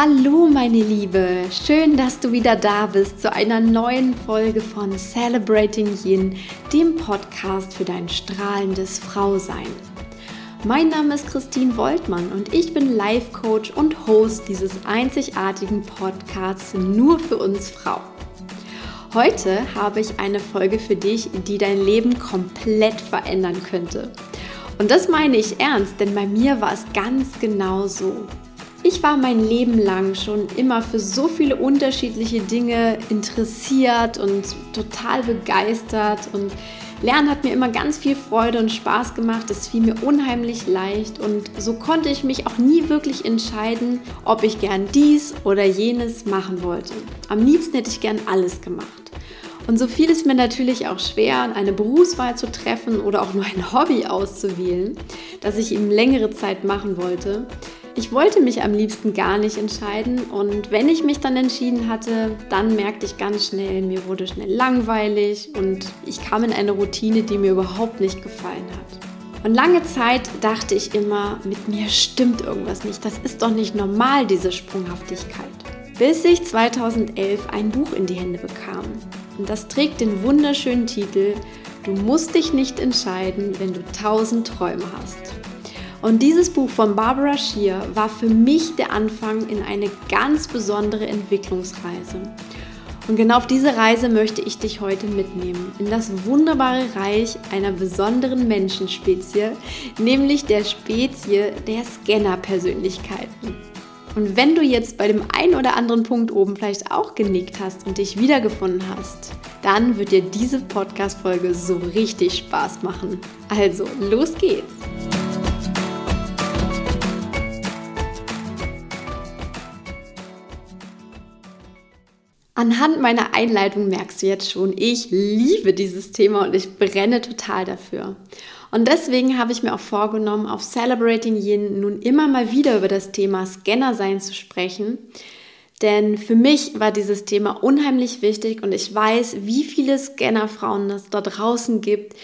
Hallo meine Liebe, schön, dass du wieder da bist zu einer neuen Folge von Celebrating Yin, dem Podcast für dein strahlendes Frausein. Mein Name ist Christine Woltmann und ich bin Life Coach und Host dieses einzigartigen Podcasts nur für uns Frauen. Heute habe ich eine Folge für dich, die dein Leben komplett verändern könnte. Und das meine ich ernst, denn bei mir war es ganz genau so. Ich war mein Leben lang schon immer für so viele unterschiedliche Dinge interessiert und total begeistert und Lernen hat mir immer ganz viel Freude und Spaß gemacht. Es fiel mir unheimlich leicht und so konnte ich mich auch nie wirklich entscheiden, ob ich gern dies oder jenes machen wollte. Am liebsten hätte ich gern alles gemacht. Und so fiel es mir natürlich auch schwer, eine Berufswahl zu treffen oder auch nur ein Hobby auszuwählen, das ich eben längere Zeit machen wollte. Ich wollte mich am liebsten gar nicht entscheiden und wenn ich mich dann entschieden hatte, dann merkte ich ganz schnell, mir wurde schnell langweilig und ich kam in eine Routine, die mir überhaupt nicht gefallen hat. Und lange Zeit dachte ich immer, mit mir stimmt irgendwas nicht, das ist doch nicht normal, diese Sprunghaftigkeit. Bis ich 2011 ein Buch in die Hände bekam. Und das trägt den wunderschönen Titel Du musst dich nicht entscheiden, wenn du tausend Träume hast. Und dieses Buch von Barbara Shear war für mich der Anfang in eine ganz besondere Entwicklungsreise. Und genau auf diese Reise möchte ich dich heute mitnehmen, in das wunderbare Reich einer besonderen Menschenspezie, nämlich der Spezie der Scanner-Persönlichkeiten. Und wenn du jetzt bei dem einen oder anderen Punkt oben vielleicht auch genickt hast und dich wiedergefunden hast, dann wird dir diese Podcast-Folge so richtig Spaß machen. Also, los geht's! Anhand meiner Einleitung merkst du jetzt schon, ich liebe dieses Thema und ich brenne total dafür. Und deswegen habe ich mir auch vorgenommen, auf Celebrating Yin nun immer mal wieder über das Thema Scanner sein zu sprechen. Denn für mich war dieses Thema unheimlich wichtig und ich weiß, wie viele Scannerfrauen es da draußen gibt,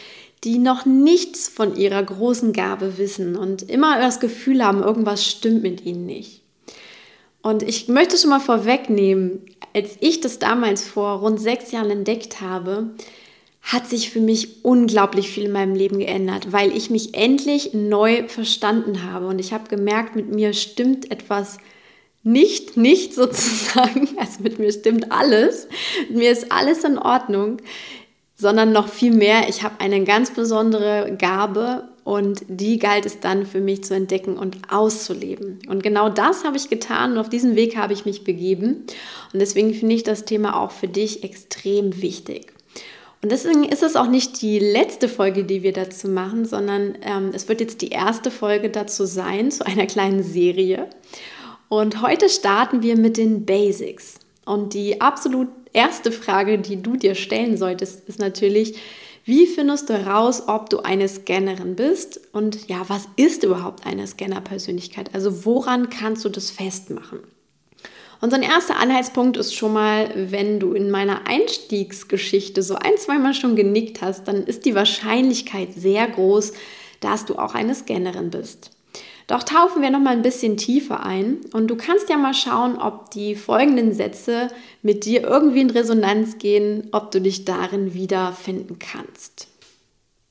die noch nichts von ihrer großen Gabe wissen und immer das Gefühl haben, irgendwas stimmt mit ihnen nicht. Und ich möchte schon mal vorwegnehmen, als ich das damals vor rund sechs Jahren entdeckt habe, hat sich für mich unglaublich viel in meinem Leben geändert, weil ich mich endlich neu verstanden habe. Und ich habe gemerkt, mit mir stimmt etwas nicht, nicht sozusagen, also mit mir stimmt alles, mit mir ist alles in Ordnung, sondern noch viel mehr, ich habe eine ganz besondere Gabe und die galt es dann für mich zu entdecken und auszuleben. Und genau das habe ich getan und auf diesen Weg habe ich mich begeben. Und deswegen finde ich das Thema auch für dich extrem wichtig. Und deswegen ist es auch nicht die letzte Folge, die wir dazu machen, sondern ähm, es wird jetzt die erste Folge dazu sein, zu einer kleinen Serie. Und heute starten wir mit den Basics. Und die absolut erste Frage, die du dir stellen solltest, ist natürlich, wie findest du heraus, ob du eine Scannerin bist? Und ja, was ist überhaupt eine Scanner-Persönlichkeit? Also woran kannst du das festmachen? Unser erster Anhaltspunkt ist schon mal, wenn du in meiner Einstiegsgeschichte so ein, zweimal schon genickt hast, dann ist die Wahrscheinlichkeit sehr groß, dass du auch eine Scannerin bist. Doch tauchen wir noch mal ein bisschen tiefer ein und du kannst ja mal schauen, ob die folgenden Sätze mit dir irgendwie in Resonanz gehen, ob du dich darin wiederfinden kannst.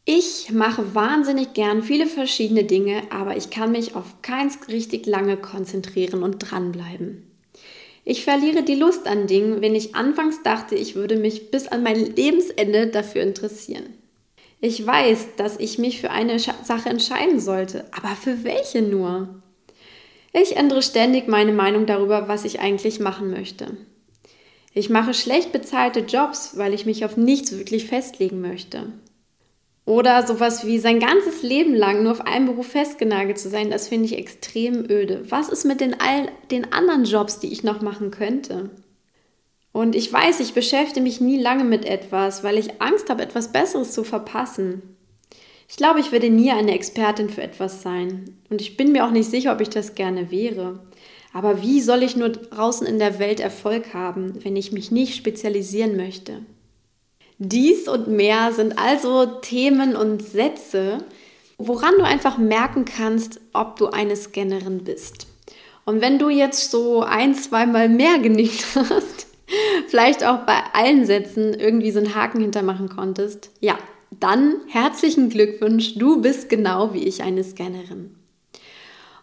Ich mache wahnsinnig gern viele verschiedene Dinge, aber ich kann mich auf keins richtig lange konzentrieren und dranbleiben. Ich verliere die Lust an Dingen, wenn ich anfangs dachte, ich würde mich bis an mein Lebensende dafür interessieren. Ich weiß, dass ich mich für eine Sache entscheiden sollte, aber für welche nur? Ich ändere ständig meine Meinung darüber, was ich eigentlich machen möchte. Ich mache schlecht bezahlte Jobs, weil ich mich auf nichts wirklich festlegen möchte. Oder sowas wie sein ganzes Leben lang nur auf einen Beruf festgenagelt zu sein, das finde ich extrem öde. Was ist mit den all den anderen Jobs, die ich noch machen könnte? Und ich weiß, ich beschäftige mich nie lange mit etwas, weil ich Angst habe, etwas Besseres zu verpassen. Ich glaube, ich werde nie eine Expertin für etwas sein. Und ich bin mir auch nicht sicher, ob ich das gerne wäre. Aber wie soll ich nur draußen in der Welt Erfolg haben, wenn ich mich nicht spezialisieren möchte? Dies und mehr sind also Themen und Sätze, woran du einfach merken kannst, ob du eine Scannerin bist. Und wenn du jetzt so ein, zweimal mehr genickt hast, vielleicht auch bei allen Sätzen irgendwie so einen Haken hintermachen konntest, ja, dann herzlichen Glückwunsch, du bist genau wie ich eine Scannerin.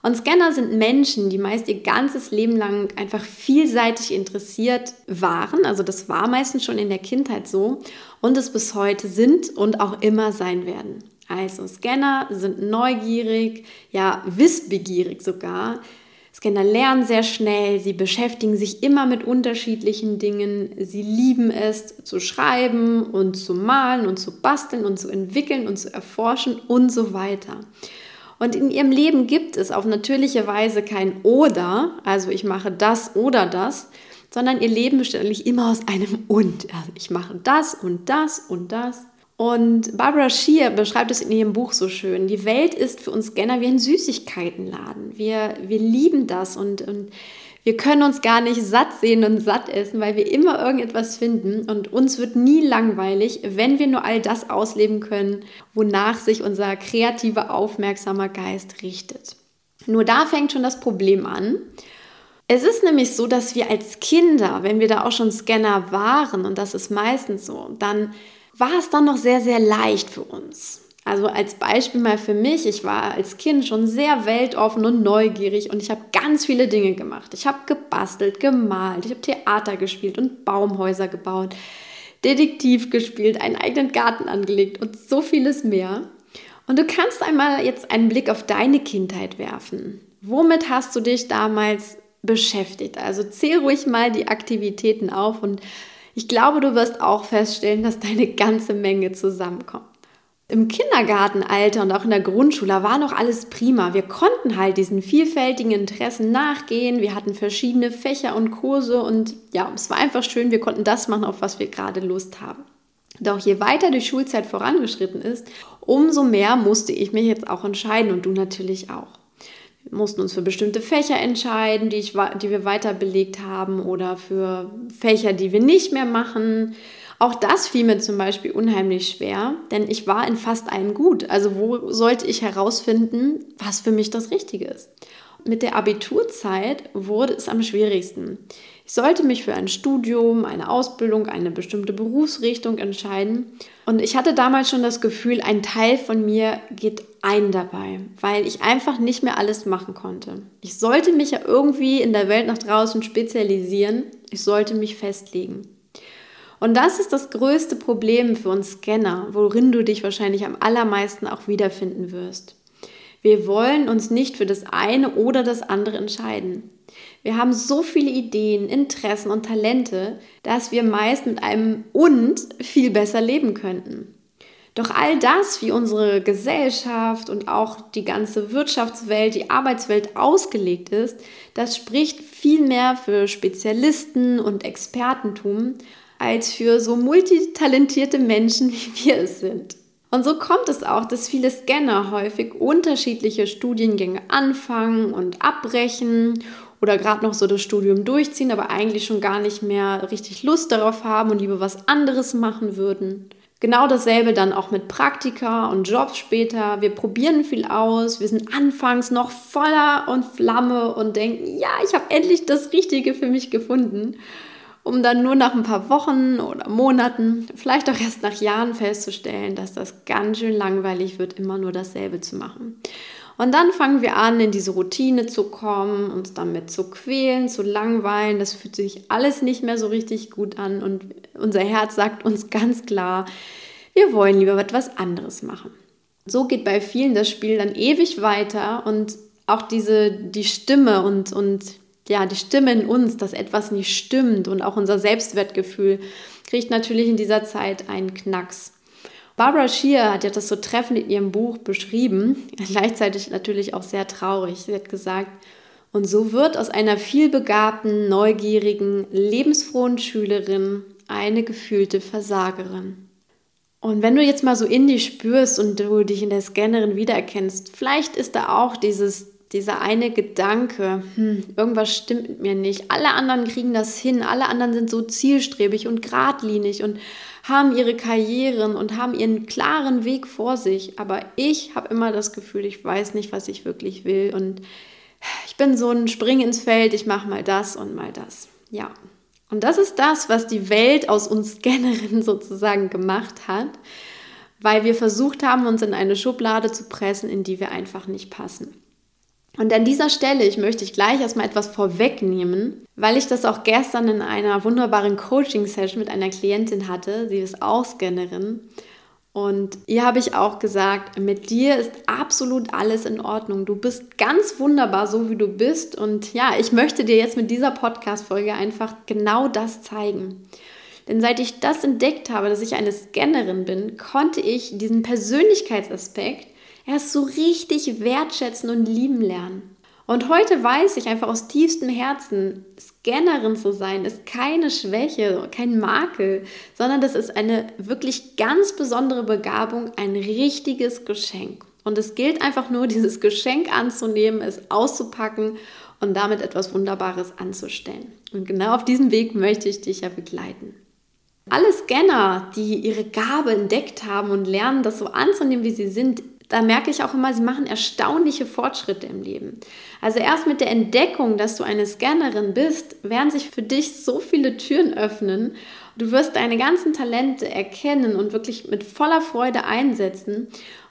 Und Scanner sind Menschen, die meist ihr ganzes Leben lang einfach vielseitig interessiert waren. Also das war meistens schon in der Kindheit so und es bis heute sind und auch immer sein werden. Also Scanner sind neugierig, ja wissbegierig sogar. Scanner lernen sehr schnell, sie beschäftigen sich immer mit unterschiedlichen Dingen, sie lieben es zu schreiben und zu malen und zu basteln und zu entwickeln und zu erforschen und so weiter. Und in ihrem Leben gibt es auf natürliche Weise kein oder, also ich mache das oder das, sondern ihr Leben besteht eigentlich immer aus einem und. Also ich mache das und das und das. Und Barbara Shear beschreibt es in ihrem Buch so schön. Die Welt ist für uns Scanner wie ein Süßigkeitenladen. Wir, wir lieben das und, und wir können uns gar nicht satt sehen und satt essen, weil wir immer irgendetwas finden und uns wird nie langweilig, wenn wir nur all das ausleben können, wonach sich unser kreativer, aufmerksamer Geist richtet. Nur da fängt schon das Problem an. Es ist nämlich so, dass wir als Kinder, wenn wir da auch schon Scanner waren, und das ist meistens so, dann war es dann noch sehr, sehr leicht für uns. Also als Beispiel mal für mich, ich war als Kind schon sehr weltoffen und neugierig und ich habe ganz viele Dinge gemacht. Ich habe gebastelt, gemalt, ich habe Theater gespielt und Baumhäuser gebaut, Detektiv gespielt, einen eigenen Garten angelegt und so vieles mehr. Und du kannst einmal jetzt einen Blick auf deine Kindheit werfen. Womit hast du dich damals beschäftigt? Also zähl ruhig mal die Aktivitäten auf und ich glaube, du wirst auch feststellen, dass deine ganze Menge zusammenkommt im Kindergartenalter und auch in der Grundschule war noch alles prima. Wir konnten halt diesen vielfältigen Interessen nachgehen. Wir hatten verschiedene Fächer und Kurse und ja, es war einfach schön. Wir konnten das machen, auf was wir gerade Lust haben. Doch je weiter die Schulzeit vorangeschritten ist, umso mehr musste ich mich jetzt auch entscheiden und du natürlich auch. Mussten uns für bestimmte Fächer entscheiden, die, ich, die wir weiter belegt haben oder für Fächer, die wir nicht mehr machen. Auch das fiel mir zum Beispiel unheimlich schwer, denn ich war in fast allem gut. Also wo sollte ich herausfinden, was für mich das Richtige ist? Mit der Abiturzeit wurde es am schwierigsten. Ich sollte mich für ein Studium, eine Ausbildung, eine bestimmte Berufsrichtung entscheiden. Und ich hatte damals schon das Gefühl, ein Teil von mir geht ein dabei, weil ich einfach nicht mehr alles machen konnte. Ich sollte mich ja irgendwie in der Welt nach draußen spezialisieren. Ich sollte mich festlegen. Und das ist das größte Problem für uns Scanner, worin du dich wahrscheinlich am allermeisten auch wiederfinden wirst. Wir wollen uns nicht für das eine oder das andere entscheiden. Wir haben so viele Ideen, Interessen und Talente, dass wir meist mit einem und viel besser leben könnten. Doch all das, wie unsere Gesellschaft und auch die ganze Wirtschaftswelt, die Arbeitswelt ausgelegt ist, das spricht viel mehr für Spezialisten und Expertentum als für so multitalentierte Menschen, wie wir es sind. Und so kommt es auch, dass viele Scanner häufig unterschiedliche Studiengänge anfangen und abbrechen oder gerade noch so das Studium durchziehen, aber eigentlich schon gar nicht mehr richtig Lust darauf haben und lieber was anderes machen würden. Genau dasselbe dann auch mit Praktika und Jobs später. Wir probieren viel aus. Wir sind anfangs noch voller und Flamme und denken, ja, ich habe endlich das Richtige für mich gefunden um dann nur nach ein paar Wochen oder Monaten, vielleicht auch erst nach Jahren festzustellen, dass das ganz schön langweilig wird, immer nur dasselbe zu machen. Und dann fangen wir an, in diese Routine zu kommen, uns damit zu quälen, zu langweilen. Das fühlt sich alles nicht mehr so richtig gut an und unser Herz sagt uns ganz klar, wir wollen lieber etwas anderes machen. So geht bei vielen das Spiel dann ewig weiter und auch diese, die Stimme und, und ja, die Stimme in uns, dass etwas nicht stimmt und auch unser Selbstwertgefühl kriegt natürlich in dieser Zeit einen Knacks. Barbara Shear hat ja das so treffend in ihrem Buch beschrieben, gleichzeitig natürlich auch sehr traurig. Sie hat gesagt, und so wird aus einer vielbegabten, neugierigen, lebensfrohen Schülerin eine gefühlte Versagerin. Und wenn du jetzt mal so in dich spürst und du dich in der Scannerin wiedererkennst, vielleicht ist da auch dieses dieser eine Gedanke, hm, irgendwas stimmt mit mir nicht. Alle anderen kriegen das hin, alle anderen sind so zielstrebig und geradlinig und haben ihre Karrieren und haben ihren klaren Weg vor sich. Aber ich habe immer das Gefühl, ich weiß nicht, was ich wirklich will und ich bin so ein Spring ins Feld, ich mache mal das und mal das. Ja. Und das ist das, was die Welt aus uns Scannerinnen sozusagen gemacht hat, weil wir versucht haben, uns in eine Schublade zu pressen, in die wir einfach nicht passen. Und an dieser Stelle, ich möchte ich gleich erstmal etwas vorwegnehmen, weil ich das auch gestern in einer wunderbaren Coaching-Session mit einer Klientin hatte. Sie ist auch Scannerin. Und ihr habe ich auch gesagt, mit dir ist absolut alles in Ordnung. Du bist ganz wunderbar, so wie du bist. Und ja, ich möchte dir jetzt mit dieser Podcast-Folge einfach genau das zeigen. Denn seit ich das entdeckt habe, dass ich eine Scannerin bin, konnte ich diesen Persönlichkeitsaspekt erst so richtig wertschätzen und lieben lernen. Und heute weiß ich einfach aus tiefstem Herzen, Scannerin zu sein ist keine Schwäche, kein Makel, sondern das ist eine wirklich ganz besondere Begabung, ein richtiges Geschenk. Und es gilt einfach nur, dieses Geschenk anzunehmen, es auszupacken und damit etwas Wunderbares anzustellen. Und genau auf diesem Weg möchte ich dich ja begleiten. Alle Scanner, die ihre Gabe entdeckt haben und lernen, das so anzunehmen, wie sie sind, da merke ich auch immer, sie machen erstaunliche Fortschritte im Leben. Also erst mit der Entdeckung, dass du eine Scannerin bist, werden sich für dich so viele Türen öffnen. Du wirst deine ganzen Talente erkennen und wirklich mit voller Freude einsetzen.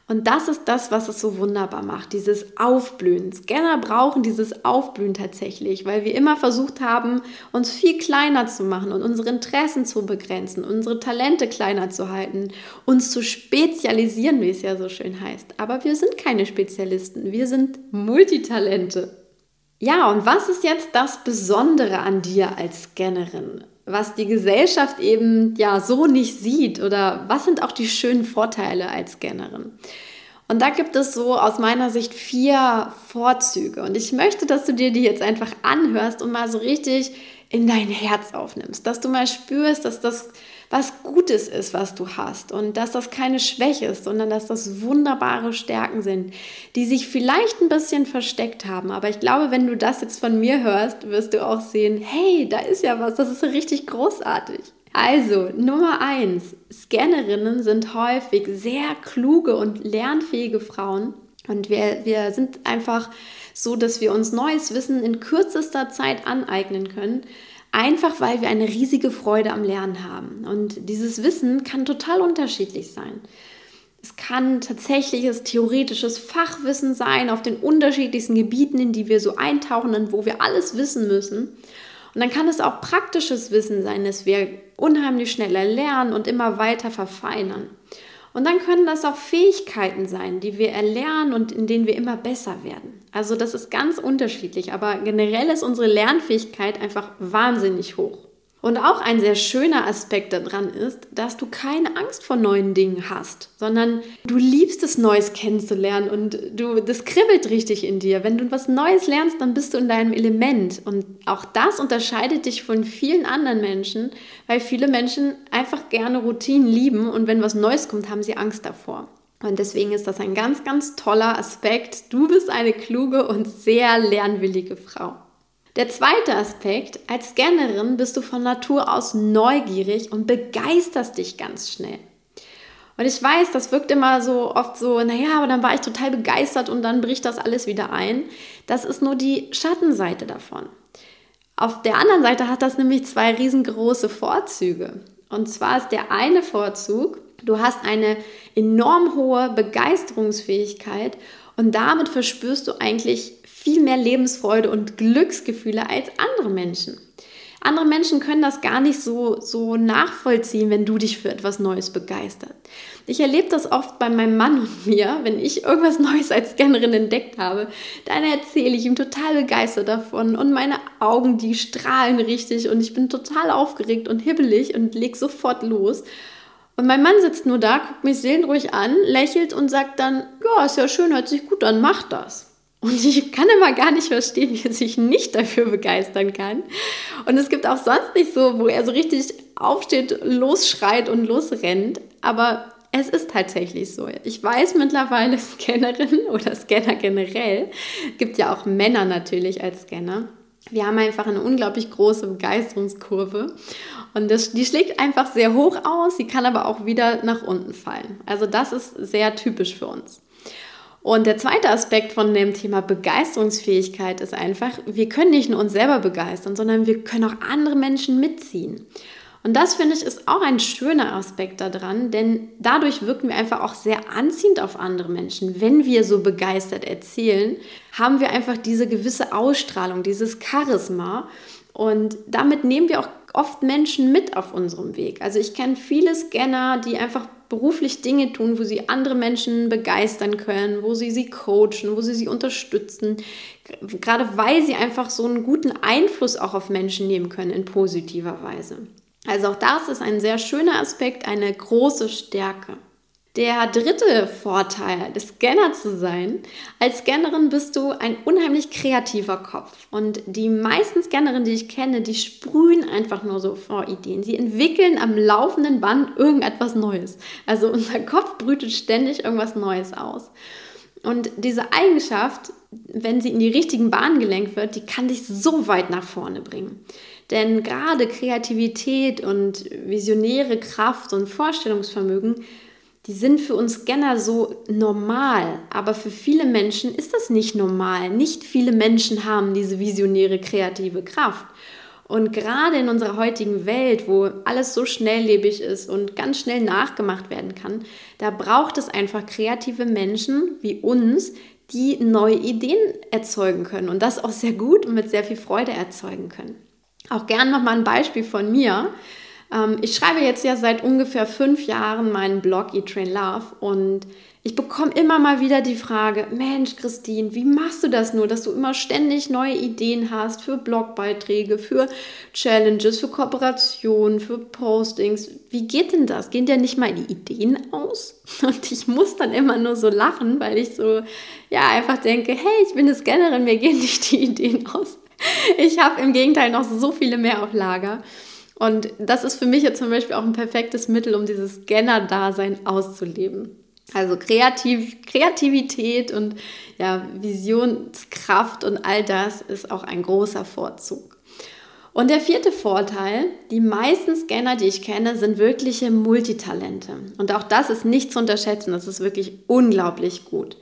Und das ist das, was es so wunderbar macht, dieses Aufblühen. Scanner brauchen dieses Aufblühen tatsächlich, weil wir immer versucht haben, uns viel kleiner zu machen und unsere Interessen zu begrenzen, unsere Talente kleiner zu halten, uns zu spezialisieren, wie es ja so schön heißt. Aber wir sind keine Spezialisten, wir sind Multitalente. Ja, und was ist jetzt das Besondere an dir als Scannerin? Was die Gesellschaft eben ja so nicht sieht oder was sind auch die schönen Vorteile als Scannerin. Und da gibt es so aus meiner Sicht vier Vorzüge und ich möchte, dass du dir die jetzt einfach anhörst und mal so richtig in dein Herz aufnimmst, dass du mal spürst, dass das was Gutes ist, was du hast und dass das keine Schwäche ist, sondern dass das wunderbare Stärken sind, die sich vielleicht ein bisschen versteckt haben. Aber ich glaube, wenn du das jetzt von mir hörst, wirst du auch sehen, hey, da ist ja was, das ist richtig großartig. Also, Nummer eins: Scannerinnen sind häufig sehr kluge und lernfähige Frauen. Und wir, wir sind einfach so, dass wir uns neues Wissen in kürzester Zeit aneignen können. Einfach weil wir eine riesige Freude am Lernen haben. Und dieses Wissen kann total unterschiedlich sein. Es kann tatsächliches theoretisches Fachwissen sein auf den unterschiedlichsten Gebieten, in die wir so eintauchen und wo wir alles wissen müssen. Und dann kann es auch praktisches Wissen sein, das wir unheimlich schneller lernen und immer weiter verfeinern. Und dann können das auch Fähigkeiten sein, die wir erlernen und in denen wir immer besser werden. Also das ist ganz unterschiedlich, aber generell ist unsere Lernfähigkeit einfach wahnsinnig hoch. Und auch ein sehr schöner Aspekt daran ist, dass du keine Angst vor neuen Dingen hast, sondern du liebst es, Neues kennenzulernen und du, das kribbelt richtig in dir. Wenn du was Neues lernst, dann bist du in deinem Element. Und auch das unterscheidet dich von vielen anderen Menschen, weil viele Menschen einfach gerne Routinen lieben und wenn was Neues kommt, haben sie Angst davor. Und deswegen ist das ein ganz, ganz toller Aspekt. Du bist eine kluge und sehr lernwillige Frau. Der zweite Aspekt, als Scannerin bist du von Natur aus neugierig und begeisterst dich ganz schnell. Und ich weiß, das wirkt immer so oft so, naja, aber dann war ich total begeistert und dann bricht das alles wieder ein. Das ist nur die Schattenseite davon. Auf der anderen Seite hat das nämlich zwei riesengroße Vorzüge. Und zwar ist der eine Vorzug, du hast eine enorm hohe Begeisterungsfähigkeit und damit verspürst du eigentlich viel mehr Lebensfreude und Glücksgefühle als andere Menschen. Andere Menschen können das gar nicht so, so nachvollziehen, wenn du dich für etwas Neues begeisterst. Ich erlebe das oft bei meinem Mann und mir, wenn ich irgendwas Neues als Scannerin entdeckt habe, dann erzähle ich ihm total begeistert davon und meine Augen, die strahlen richtig und ich bin total aufgeregt und hibbelig und leg sofort los. Und mein Mann sitzt nur da, guckt mich seelenruhig an, lächelt und sagt dann, ja, ist ja schön, hört sich gut an, mach das. Und ich kann immer gar nicht verstehen, wie er sich nicht dafür begeistern kann. Und es gibt auch sonst nicht so, wo er so richtig aufsteht, losschreit und losrennt. Aber es ist tatsächlich so. Ich weiß mittlerweile, Scannerinnen oder Scanner generell, gibt ja auch Männer natürlich als Scanner. Wir haben einfach eine unglaublich große Begeisterungskurve und das, die schlägt einfach sehr hoch aus, sie kann aber auch wieder nach unten fallen. Also das ist sehr typisch für uns. Und der zweite Aspekt von dem Thema Begeisterungsfähigkeit ist einfach, wir können nicht nur uns selber begeistern, sondern wir können auch andere Menschen mitziehen. Und das finde ich ist auch ein schöner Aspekt daran, denn dadurch wirken wir einfach auch sehr anziehend auf andere Menschen. Wenn wir so begeistert erzählen, haben wir einfach diese gewisse Ausstrahlung, dieses Charisma. Und damit nehmen wir auch oft Menschen mit auf unserem Weg. Also ich kenne viele Scanner, die einfach beruflich Dinge tun, wo sie andere Menschen begeistern können, wo sie sie coachen, wo sie sie unterstützen, gerade weil sie einfach so einen guten Einfluss auch auf Menschen nehmen können in positiver Weise. Also auch das ist ein sehr schöner Aspekt, eine große Stärke. Der dritte Vorteil, Scanner zu sein, als Scannerin bist du ein unheimlich kreativer Kopf. Und die meisten Scannerinnen, die ich kenne, die sprühen einfach nur so vor Ideen. Sie entwickeln am laufenden Band irgendetwas Neues. Also unser Kopf brütet ständig irgendwas Neues aus. Und diese Eigenschaft, wenn sie in die richtigen Bahnen gelenkt wird, die kann dich so weit nach vorne bringen. Denn gerade Kreativität und visionäre Kraft und Vorstellungsvermögen, die sind für uns Scanner so normal, aber für viele Menschen ist das nicht normal. Nicht viele Menschen haben diese visionäre kreative Kraft. Und gerade in unserer heutigen Welt, wo alles so schnelllebig ist und ganz schnell nachgemacht werden kann, da braucht es einfach kreative Menschen wie uns, die neue Ideen erzeugen können und das auch sehr gut und mit sehr viel Freude erzeugen können. Auch gern noch mal ein Beispiel von mir. Ähm, ich schreibe jetzt ja seit ungefähr fünf Jahren meinen Blog Eat Train Love und ich bekomme immer mal wieder die Frage, Mensch, Christine, wie machst du das nur, dass du immer ständig neue Ideen hast für Blogbeiträge, für Challenges, für Kooperationen, für Postings? Wie geht denn das? Gehen dir nicht mal die Ideen aus? Und ich muss dann immer nur so lachen, weil ich so, ja, einfach denke, hey, ich bin eine Scannerin, mir gehen nicht die Ideen aus. Ich habe im Gegenteil noch so viele mehr auf Lager. Und das ist für mich jetzt zum Beispiel auch ein perfektes Mittel, um dieses Scanner-Dasein auszuleben. Also Kreativ Kreativität und ja, Visionskraft und all das ist auch ein großer Vorzug. Und der vierte Vorteil, die meisten Scanner, die ich kenne, sind wirkliche Multitalente. Und auch das ist nicht zu unterschätzen, das ist wirklich unglaublich gut.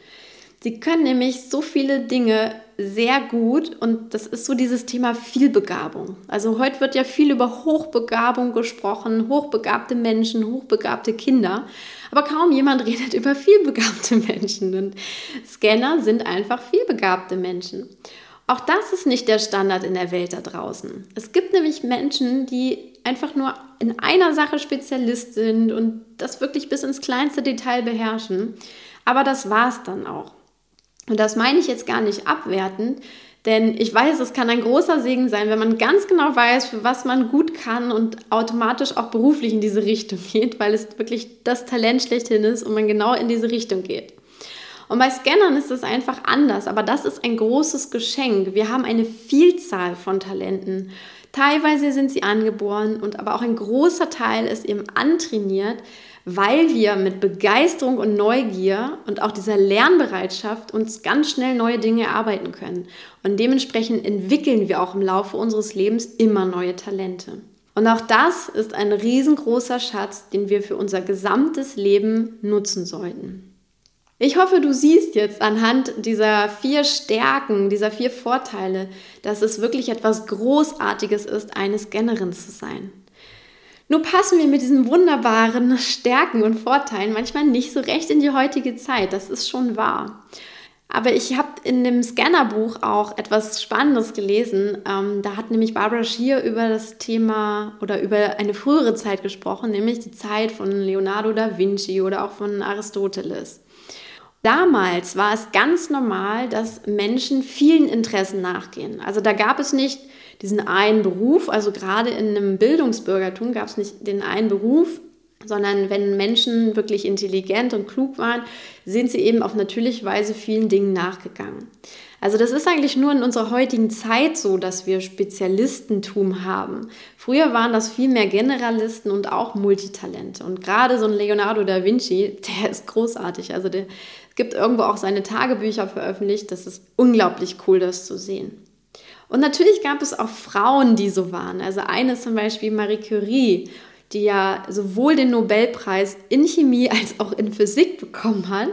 Sie können nämlich so viele Dinge sehr gut und das ist so dieses Thema Vielbegabung. Also heute wird ja viel über Hochbegabung gesprochen, hochbegabte Menschen, hochbegabte Kinder, aber kaum jemand redet über vielbegabte Menschen und Scanner sind einfach vielbegabte Menschen. Auch das ist nicht der Standard in der Welt da draußen. Es gibt nämlich Menschen, die einfach nur in einer Sache Spezialist sind und das wirklich bis ins kleinste Detail beherrschen. Aber das war es dann auch. Und das meine ich jetzt gar nicht abwertend, denn ich weiß, es kann ein großer Segen sein, wenn man ganz genau weiß, für was man gut kann und automatisch auch beruflich in diese Richtung geht, weil es wirklich das Talent schlechthin ist und man genau in diese Richtung geht. Und bei Scannern ist es einfach anders, aber das ist ein großes Geschenk. Wir haben eine Vielzahl von Talenten. Teilweise sind sie angeboren und aber auch ein großer Teil ist eben antrainiert, weil wir mit Begeisterung und Neugier und auch dieser Lernbereitschaft uns ganz schnell neue Dinge erarbeiten können. Und dementsprechend entwickeln wir auch im Laufe unseres Lebens immer neue Talente. Und auch das ist ein riesengroßer Schatz, den wir für unser gesamtes Leben nutzen sollten. Ich hoffe, du siehst jetzt anhand dieser vier Stärken, dieser vier Vorteile, dass es wirklich etwas Großartiges ist, eine Scannerin zu sein. Nur passen wir mit diesen wunderbaren Stärken und Vorteilen manchmal nicht so recht in die heutige Zeit. Das ist schon wahr. Aber ich habe in dem Scannerbuch auch etwas Spannendes gelesen. Ähm, da hat nämlich Barbara Schier über das Thema oder über eine frühere Zeit gesprochen, nämlich die Zeit von Leonardo da Vinci oder auch von Aristoteles. Damals war es ganz normal, dass Menschen vielen Interessen nachgehen. Also da gab es nicht diesen einen Beruf. Also gerade in einem Bildungsbürgertum gab es nicht den einen Beruf, sondern wenn Menschen wirklich intelligent und klug waren, sind sie eben auf natürliche Weise vielen Dingen nachgegangen. Also das ist eigentlich nur in unserer heutigen Zeit so, dass wir Spezialistentum haben. Früher waren das viel mehr Generalisten und auch Multitalente. Und gerade so ein Leonardo da Vinci, der ist großartig. Also der gibt irgendwo auch seine Tagebücher veröffentlicht. Das ist unglaublich cool, das zu sehen. Und natürlich gab es auch Frauen, die so waren. Also eine ist zum Beispiel Marie Curie, die ja sowohl den Nobelpreis in Chemie als auch in Physik bekommen hat.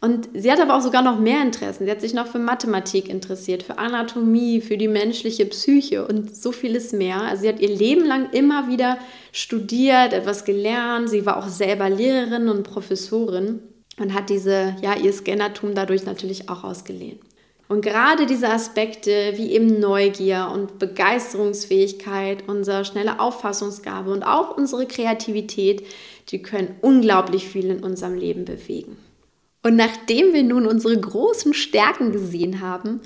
Und sie hat aber auch sogar noch mehr Interessen. Sie hat sich noch für Mathematik interessiert, für Anatomie, für die menschliche Psyche und so vieles mehr. Also sie hat ihr Leben lang immer wieder studiert, etwas gelernt. Sie war auch selber Lehrerin und Professorin und hat diese, ja, ihr Scannertum dadurch natürlich auch ausgelehnt. Und gerade diese Aspekte wie eben Neugier und Begeisterungsfähigkeit, unsere schnelle Auffassungsgabe und auch unsere Kreativität, die können unglaublich viel in unserem Leben bewegen. Und nachdem wir nun unsere großen Stärken gesehen haben,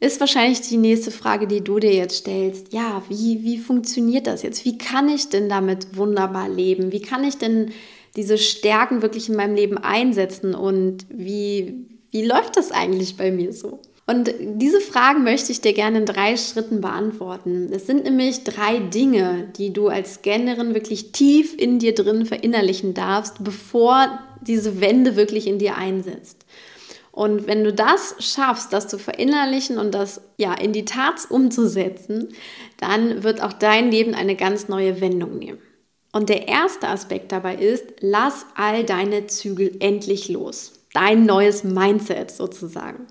ist wahrscheinlich die nächste Frage, die du dir jetzt stellst. Ja, wie, wie funktioniert das jetzt? Wie kann ich denn damit wunderbar leben? Wie kann ich denn diese Stärken wirklich in meinem Leben einsetzen? Und wie, wie läuft das eigentlich bei mir so? Und diese Fragen möchte ich dir gerne in drei Schritten beantworten. Es sind nämlich drei Dinge, die du als Scannerin wirklich tief in dir drin verinnerlichen darfst, bevor diese Wende wirklich in dir einsetzt. Und wenn du das schaffst, das zu verinnerlichen und das ja in die Tat umzusetzen, dann wird auch dein Leben eine ganz neue Wendung nehmen. Und der erste Aspekt dabei ist, lass all deine Zügel endlich los. Dein neues Mindset sozusagen.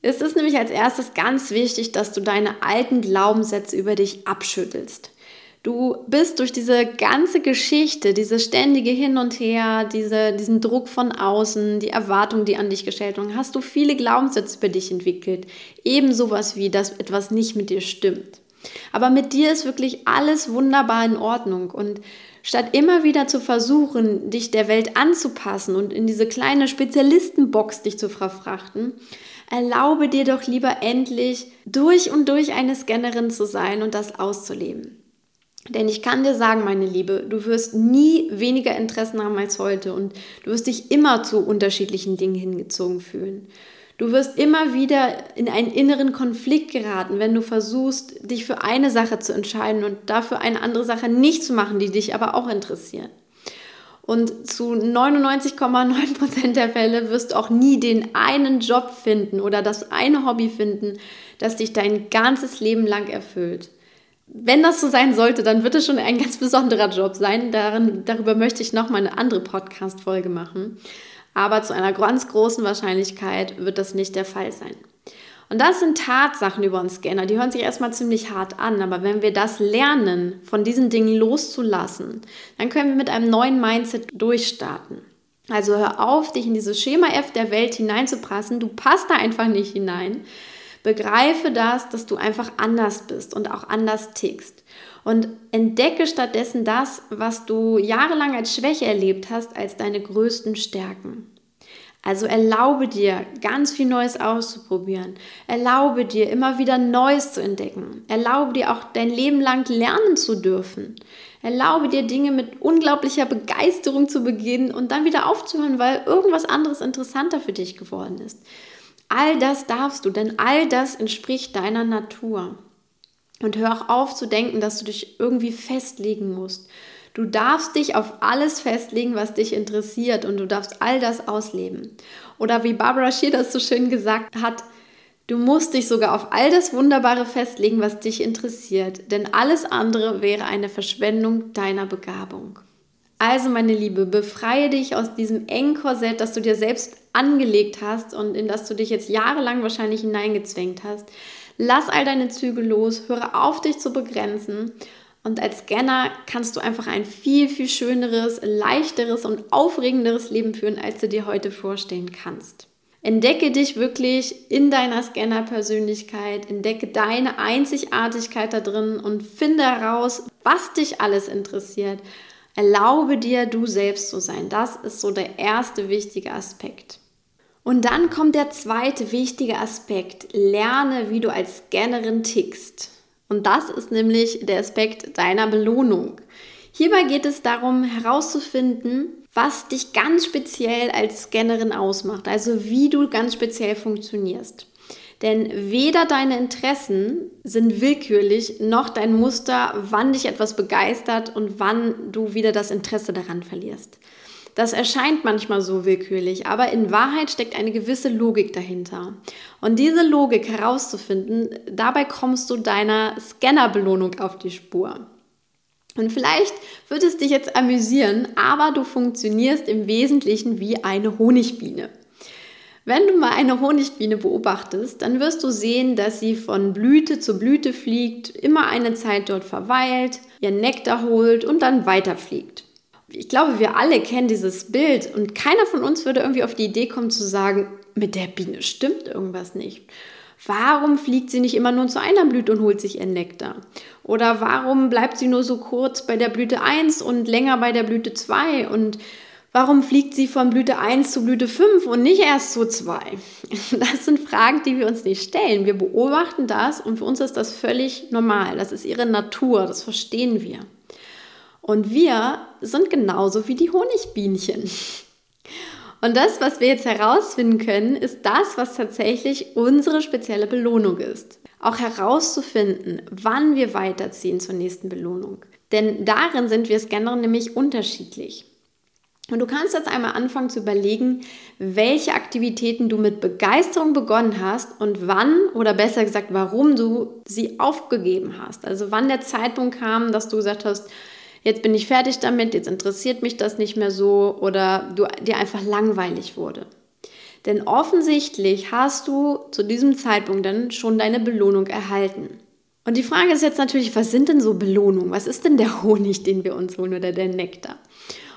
Es ist nämlich als erstes ganz wichtig, dass du deine alten Glaubenssätze über dich abschüttelst. Du bist durch diese ganze Geschichte, diese ständige Hin und Her, diese, diesen Druck von außen, die Erwartungen, die an dich gestellt wurden, hast du viele Glaubenssätze über dich entwickelt. Eben sowas wie, dass etwas nicht mit dir stimmt. Aber mit dir ist wirklich alles wunderbar in Ordnung und statt immer wieder zu versuchen, dich der Welt anzupassen und in diese kleine Spezialistenbox dich zu verfrachten, Erlaube dir doch lieber endlich durch und durch eine Scannerin zu sein und das auszuleben. Denn ich kann dir sagen, meine Liebe, du wirst nie weniger Interessen haben als heute und du wirst dich immer zu unterschiedlichen Dingen hingezogen fühlen. Du wirst immer wieder in einen inneren Konflikt geraten, wenn du versuchst, dich für eine Sache zu entscheiden und dafür eine andere Sache nicht zu machen, die dich aber auch interessiert. Und zu 99,9% der Fälle wirst du auch nie den einen Job finden oder das eine Hobby finden, das dich dein ganzes Leben lang erfüllt. Wenn das so sein sollte, dann wird es schon ein ganz besonderer Job sein. Darin, darüber möchte ich nochmal eine andere Podcast-Folge machen. Aber zu einer ganz großen Wahrscheinlichkeit wird das nicht der Fall sein. Und das sind Tatsachen über uns Scanner, die hören sich erstmal ziemlich hart an, aber wenn wir das lernen, von diesen Dingen loszulassen, dann können wir mit einem neuen Mindset durchstarten. Also hör auf, dich in dieses Schema F der Welt hineinzupassen. Du passt da einfach nicht hinein. Begreife das, dass du einfach anders bist und auch anders tickst. Und entdecke stattdessen das, was du jahrelang als Schwäche erlebt hast, als deine größten Stärken. Also erlaube dir, ganz viel Neues auszuprobieren. Erlaube dir, immer wieder Neues zu entdecken. Erlaube dir auch dein Leben lang lernen zu dürfen. Erlaube dir, Dinge mit unglaublicher Begeisterung zu beginnen und dann wieder aufzuhören, weil irgendwas anderes interessanter für dich geworden ist. All das darfst du, denn all das entspricht deiner Natur. Und hör auch auf zu denken, dass du dich irgendwie festlegen musst. Du darfst dich auf alles festlegen, was dich interessiert und du darfst all das ausleben. Oder wie Barbara Scheer das so schön gesagt hat, du musst dich sogar auf all das Wunderbare festlegen, was dich interessiert, denn alles andere wäre eine Verschwendung deiner Begabung. Also meine Liebe, befreie dich aus diesem engen Korsett, das du dir selbst angelegt hast und in das du dich jetzt jahrelang wahrscheinlich hineingezwängt hast. Lass all deine Züge los, höre auf, dich zu begrenzen und als Scanner kannst du einfach ein viel, viel schöneres, leichteres und aufregenderes Leben führen, als du dir heute vorstellen kannst. Entdecke dich wirklich in deiner Scanner-Persönlichkeit, entdecke deine Einzigartigkeit da drin und finde heraus, was dich alles interessiert. Erlaube dir, du selbst zu sein. Das ist so der erste wichtige Aspekt. Und dann kommt der zweite wichtige Aspekt. Lerne, wie du als Scannerin tickst. Und das ist nämlich der Aspekt deiner Belohnung. Hierbei geht es darum herauszufinden, was dich ganz speziell als Scannerin ausmacht, also wie du ganz speziell funktionierst. Denn weder deine Interessen sind willkürlich, noch dein Muster, wann dich etwas begeistert und wann du wieder das Interesse daran verlierst. Das erscheint manchmal so willkürlich, aber in Wahrheit steckt eine gewisse Logik dahinter. Und diese Logik herauszufinden, dabei kommst du deiner Scannerbelohnung auf die Spur. Und vielleicht wird es dich jetzt amüsieren, aber du funktionierst im Wesentlichen wie eine Honigbiene. Wenn du mal eine Honigbiene beobachtest, dann wirst du sehen, dass sie von Blüte zu Blüte fliegt, immer eine Zeit dort verweilt, ihren Nektar holt und dann weiterfliegt. Ich glaube, wir alle kennen dieses Bild und keiner von uns würde irgendwie auf die Idee kommen zu sagen, mit der Biene stimmt irgendwas nicht. Warum fliegt sie nicht immer nur zu einer Blüte und holt sich ihren Nektar? Oder warum bleibt sie nur so kurz bei der Blüte 1 und länger bei der Blüte 2? Und Warum fliegt sie von Blüte 1 zu Blüte 5 und nicht erst zu 2? Das sind Fragen, die wir uns nicht stellen. Wir beobachten das und für uns ist das völlig normal. Das ist ihre Natur, das verstehen wir. Und wir sind genauso wie die Honigbienchen. Und das, was wir jetzt herausfinden können, ist das, was tatsächlich unsere spezielle Belohnung ist. Auch herauszufinden, wann wir weiterziehen zur nächsten Belohnung. Denn darin sind wir Scanner nämlich unterschiedlich. Und du kannst jetzt einmal anfangen zu überlegen, welche Aktivitäten du mit Begeisterung begonnen hast und wann oder besser gesagt, warum du sie aufgegeben hast. Also wann der Zeitpunkt kam, dass du gesagt hast, jetzt bin ich fertig damit, jetzt interessiert mich das nicht mehr so oder du dir einfach langweilig wurde. Denn offensichtlich hast du zu diesem Zeitpunkt dann schon deine Belohnung erhalten. Und die Frage ist jetzt natürlich, was sind denn so Belohnungen? Was ist denn der Honig, den wir uns holen oder der Nektar?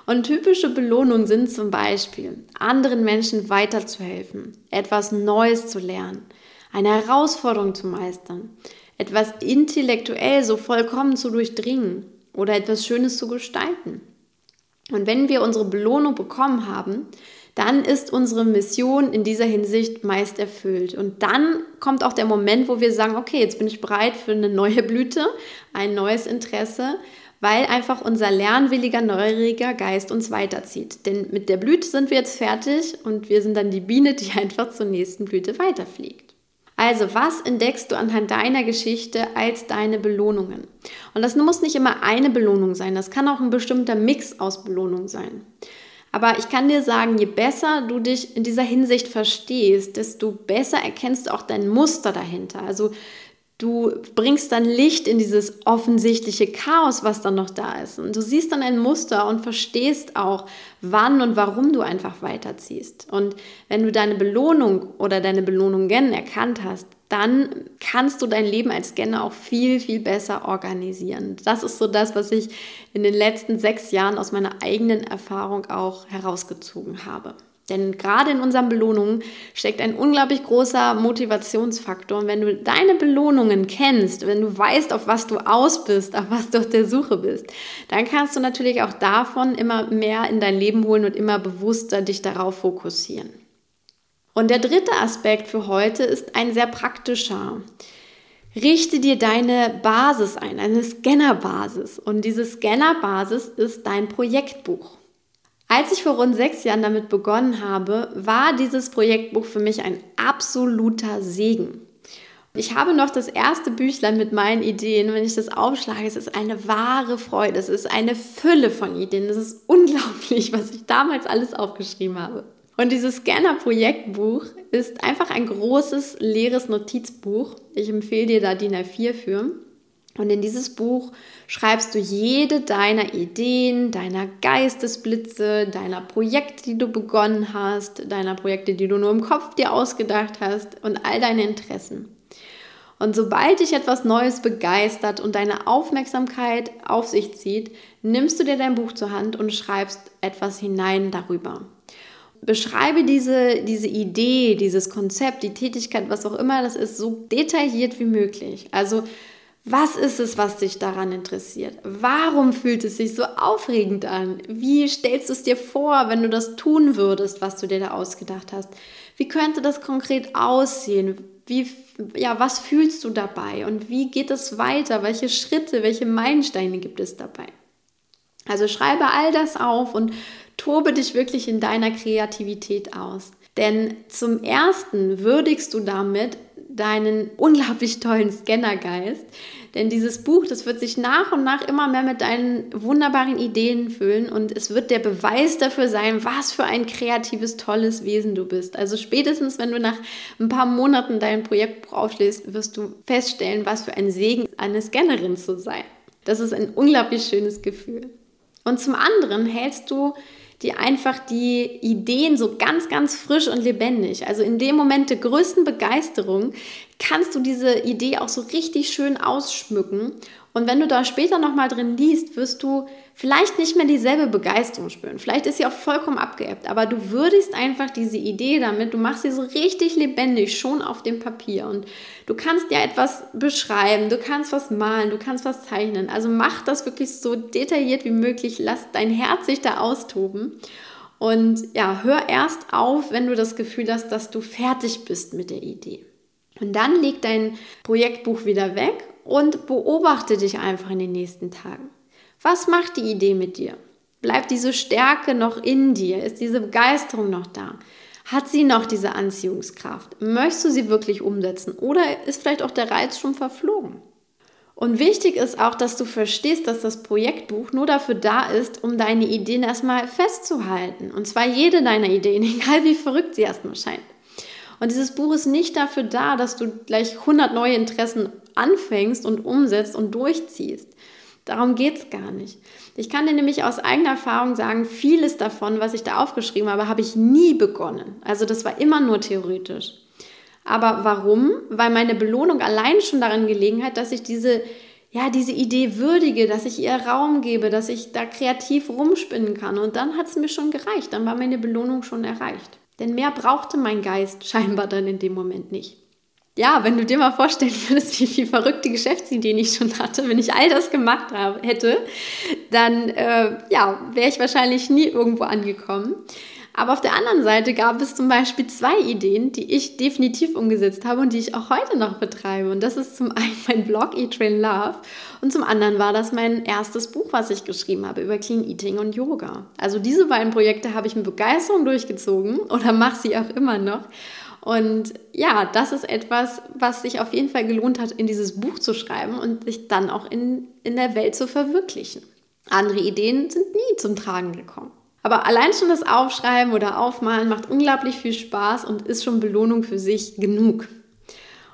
Und typische Belohnungen sind zum Beispiel, anderen Menschen weiterzuhelfen, etwas Neues zu lernen, eine Herausforderung zu meistern, etwas intellektuell so vollkommen zu durchdringen oder etwas Schönes zu gestalten. Und wenn wir unsere Belohnung bekommen haben, dann ist unsere Mission in dieser Hinsicht meist erfüllt. Und dann kommt auch der Moment, wo wir sagen, okay, jetzt bin ich bereit für eine neue Blüte, ein neues Interesse weil einfach unser lernwilliger, neugieriger Geist uns weiterzieht. Denn mit der Blüte sind wir jetzt fertig und wir sind dann die Biene, die einfach zur nächsten Blüte weiterfliegt. Also, was entdeckst du anhand deiner Geschichte als deine Belohnungen? Und das muss nicht immer eine Belohnung sein, das kann auch ein bestimmter Mix aus Belohnungen sein. Aber ich kann dir sagen, je besser du dich in dieser Hinsicht verstehst, desto besser erkennst du auch dein Muster dahinter. Also Du bringst dann Licht in dieses offensichtliche Chaos, was dann noch da ist. Und du siehst dann ein Muster und verstehst auch, wann und warum du einfach weiterziehst. Und wenn du deine Belohnung oder deine Belohnungen erkannt hast, dann kannst du dein Leben als Scanner auch viel, viel besser organisieren. Das ist so das, was ich in den letzten sechs Jahren aus meiner eigenen Erfahrung auch herausgezogen habe. Denn gerade in unseren Belohnungen steckt ein unglaublich großer Motivationsfaktor. Und wenn du deine Belohnungen kennst, wenn du weißt, auf was du aus bist, auf was du auf der Suche bist, dann kannst du natürlich auch davon immer mehr in dein Leben holen und immer bewusster dich darauf fokussieren. Und der dritte Aspekt für heute ist ein sehr praktischer. Richte dir deine Basis ein, eine Scannerbasis. Und diese Scannerbasis ist dein Projektbuch. Als ich vor rund sechs Jahren damit begonnen habe, war dieses Projektbuch für mich ein absoluter Segen. Ich habe noch das erste Büchlein mit meinen Ideen. Wenn ich das aufschlage, es ist eine wahre Freude. Es ist eine Fülle von Ideen. Es ist unglaublich, was ich damals alles aufgeschrieben habe. Und dieses Scanner-Projektbuch ist einfach ein großes, leeres Notizbuch. Ich empfehle dir da DIN A4 für. Und in dieses Buch schreibst du jede deiner Ideen, deiner Geistesblitze, deiner Projekte, die du begonnen hast, deiner Projekte, die du nur im Kopf dir ausgedacht hast und all deine Interessen. Und sobald dich etwas Neues begeistert und deine Aufmerksamkeit auf sich zieht, nimmst du dir dein Buch zur Hand und schreibst etwas hinein darüber. Beschreibe diese, diese Idee, dieses Konzept, die Tätigkeit, was auch immer das ist, so detailliert wie möglich. Also was ist es, was dich daran interessiert? Warum fühlt es sich so aufregend an? Wie stellst du es dir vor, wenn du das tun würdest, was du dir da ausgedacht hast? Wie könnte das konkret aussehen? Wie, ja, was fühlst du dabei? Und wie geht es weiter? Welche Schritte, welche Meilensteine gibt es dabei? Also schreibe all das auf und tobe dich wirklich in deiner Kreativität aus. Denn zum Ersten würdigst du damit deinen unglaublich tollen Scannergeist. Denn dieses Buch, das wird sich nach und nach immer mehr mit deinen wunderbaren Ideen füllen und es wird der Beweis dafür sein, was für ein kreatives, tolles Wesen du bist. Also spätestens, wenn du nach ein paar Monaten dein Projektbuch aufschlägst, wirst du feststellen, was für ein Segen eine Scannerin zu sein. Das ist ein unglaublich schönes Gefühl. Und zum anderen hältst du die einfach die Ideen so ganz, ganz frisch und lebendig, also in dem Moment der größten Begeisterung, kannst du diese Idee auch so richtig schön ausschmücken. Und wenn du da später nochmal drin liest, wirst du vielleicht nicht mehr dieselbe Begeisterung spüren. Vielleicht ist sie auch vollkommen abgeebbt, aber du würdigst einfach diese Idee damit, du machst sie so richtig lebendig schon auf dem Papier und du kannst ja etwas beschreiben, du kannst was malen, du kannst was zeichnen. Also mach das wirklich so detailliert wie möglich, lass dein Herz sich da austoben. Und ja, hör erst auf, wenn du das Gefühl hast, dass du fertig bist mit der Idee. Und dann leg dein Projektbuch wieder weg und beobachte dich einfach in den nächsten Tagen. Was macht die Idee mit dir? Bleibt diese Stärke noch in dir? Ist diese Begeisterung noch da? Hat sie noch diese Anziehungskraft? Möchtest du sie wirklich umsetzen? Oder ist vielleicht auch der Reiz schon verflogen? Und wichtig ist auch, dass du verstehst, dass das Projektbuch nur dafür da ist, um deine Ideen erstmal festzuhalten. Und zwar jede deiner Ideen, egal wie verrückt sie erstmal scheint. Und dieses Buch ist nicht dafür da, dass du gleich 100 neue Interessen anfängst und umsetzt und durchziehst. Darum geht es gar nicht. Ich kann dir nämlich aus eigener Erfahrung sagen, vieles davon, was ich da aufgeschrieben habe, habe ich nie begonnen. Also das war immer nur theoretisch. Aber warum? Weil meine Belohnung allein schon daran gelegen hat, dass ich diese, ja, diese Idee würdige, dass ich ihr Raum gebe, dass ich da kreativ rumspinnen kann. Und dann hat es mir schon gereicht. Dann war meine Belohnung schon erreicht. Denn mehr brauchte mein Geist scheinbar dann in dem Moment nicht. Ja, wenn du dir mal vorstellen würdest, wie viele verrückte Geschäftsideen ich schon hatte, wenn ich all das gemacht habe, hätte, dann äh, ja, wäre ich wahrscheinlich nie irgendwo angekommen. Aber auf der anderen Seite gab es zum Beispiel zwei Ideen, die ich definitiv umgesetzt habe und die ich auch heute noch betreibe. Und das ist zum einen mein Blog Eat Train Love und zum anderen war das mein erstes Buch, was ich geschrieben habe über Clean Eating und Yoga. Also diese beiden Projekte habe ich mit Begeisterung durchgezogen oder mache sie auch immer noch. Und ja, das ist etwas, was sich auf jeden Fall gelohnt hat, in dieses Buch zu schreiben und sich dann auch in, in der Welt zu verwirklichen. Andere Ideen sind nie zum Tragen gekommen. Aber allein schon das Aufschreiben oder Aufmalen macht unglaublich viel Spaß und ist schon Belohnung für sich genug.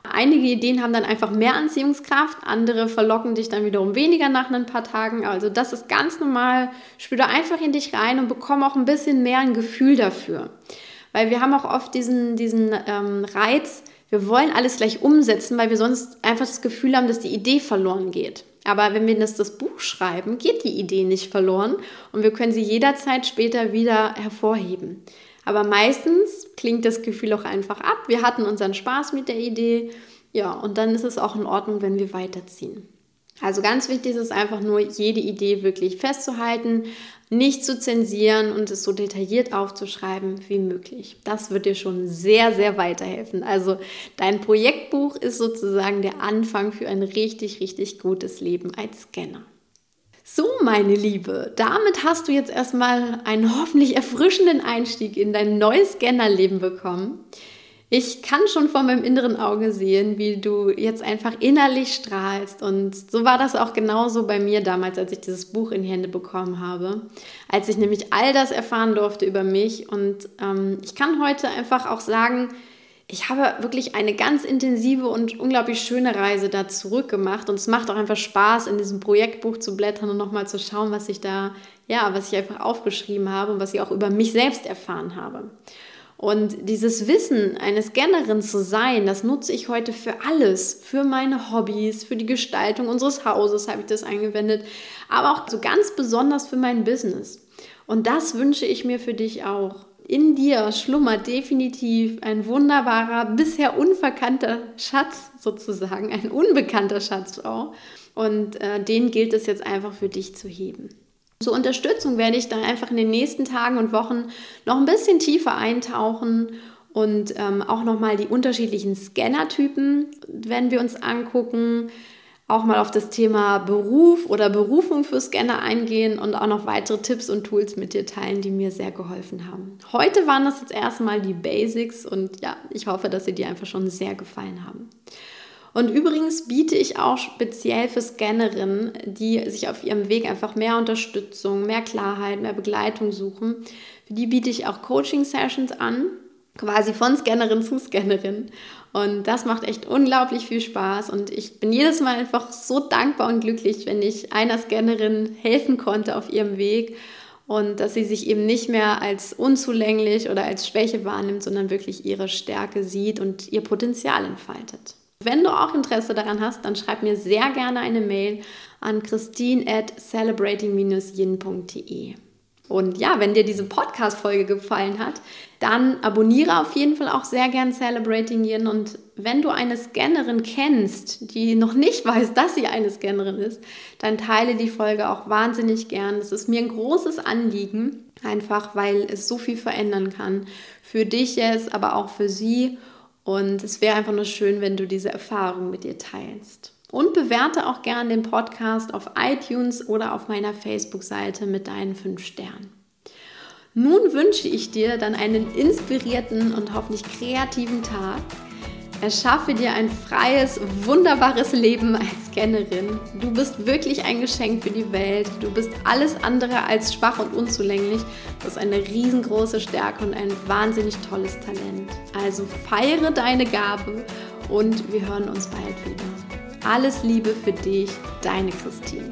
Einige Ideen haben dann einfach mehr Anziehungskraft, andere verlocken dich dann wiederum weniger nach ein paar Tagen. Also das ist ganz normal. Spür da einfach in dich rein und bekomme auch ein bisschen mehr ein Gefühl dafür. Weil wir haben auch oft diesen, diesen ähm, Reiz, wir wollen alles gleich umsetzen, weil wir sonst einfach das Gefühl haben, dass die Idee verloren geht. Aber wenn wir das, das Buch schreiben, geht die Idee nicht verloren und wir können sie jederzeit später wieder hervorheben. Aber meistens klingt das Gefühl auch einfach ab. Wir hatten unseren Spaß mit der Idee. Ja, und dann ist es auch in Ordnung, wenn wir weiterziehen. Also ganz wichtig ist es einfach nur, jede Idee wirklich festzuhalten, nicht zu zensieren und es so detailliert aufzuschreiben wie möglich. Das wird dir schon sehr, sehr weiterhelfen. Also dein Projektbuch ist sozusagen der Anfang für ein richtig, richtig gutes Leben als Scanner. So, meine Liebe, damit hast du jetzt erstmal einen hoffentlich erfrischenden Einstieg in dein neues Scannerleben bekommen. Ich kann schon vor meinem inneren Auge sehen, wie du jetzt einfach innerlich strahlst. Und so war das auch genauso bei mir damals, als ich dieses Buch in die Hände bekommen habe. Als ich nämlich all das erfahren durfte über mich. Und ähm, ich kann heute einfach auch sagen, ich habe wirklich eine ganz intensive und unglaublich schöne Reise da zurückgemacht. Und es macht auch einfach Spaß, in diesem Projektbuch zu blättern und nochmal zu schauen, was ich da, ja, was ich einfach aufgeschrieben habe und was ich auch über mich selbst erfahren habe. Und dieses Wissen, eine Scannerin zu sein, das nutze ich heute für alles, für meine Hobbys, für die Gestaltung unseres Hauses habe ich das eingewendet, aber auch so ganz besonders für mein Business. Und das wünsche ich mir für dich auch. In dir schlummert definitiv ein wunderbarer, bisher unverkannter Schatz sozusagen, ein unbekannter Schatz auch. Und äh, den gilt es jetzt einfach für dich zu heben. Zur Unterstützung werde ich dann einfach in den nächsten Tagen und Wochen noch ein bisschen tiefer eintauchen und ähm, auch nochmal die unterschiedlichen Scanner-Typen werden wir uns angucken, auch mal auf das Thema Beruf oder Berufung für Scanner eingehen und auch noch weitere Tipps und Tools mit dir teilen, die mir sehr geholfen haben. Heute waren das jetzt erstmal die Basics und ja, ich hoffe, dass sie dir einfach schon sehr gefallen haben. Und übrigens biete ich auch speziell für Scannerinnen, die sich auf ihrem Weg einfach mehr Unterstützung, mehr Klarheit, mehr Begleitung suchen, für die biete ich auch Coaching-Sessions an, quasi von Scannerin zu Scannerin. Und das macht echt unglaublich viel Spaß. Und ich bin jedes Mal einfach so dankbar und glücklich, wenn ich einer Scannerin helfen konnte auf ihrem Weg und dass sie sich eben nicht mehr als unzulänglich oder als Schwäche wahrnimmt, sondern wirklich ihre Stärke sieht und ihr Potenzial entfaltet. Wenn du auch Interesse daran hast, dann schreib mir sehr gerne eine Mail an christine at celebrating-yin.de. Und ja, wenn dir diese Podcast-Folge gefallen hat, dann abonniere auf jeden Fall auch sehr gern Celebrating Yin. Und wenn du eine Scannerin kennst, die noch nicht weiß, dass sie eine Scannerin ist, dann teile die Folge auch wahnsinnig gern. Das ist mir ein großes Anliegen, einfach weil es so viel verändern kann. Für dich jetzt, aber auch für sie. Und es wäre einfach nur schön, wenn du diese Erfahrung mit ihr teilst. Und bewerte auch gern den Podcast auf iTunes oder auf meiner Facebook-Seite mit deinen fünf Sternen. Nun wünsche ich dir dann einen inspirierten und hoffentlich kreativen Tag. Erschaffe dir ein freies, wunderbares Leben als Scannerin. Du bist wirklich ein Geschenk für die Welt. Du bist alles andere als schwach und unzulänglich. Du hast eine riesengroße Stärke und ein wahnsinnig tolles Talent. Also feiere deine Gabe und wir hören uns bald wieder. Alles Liebe für dich, deine Christine.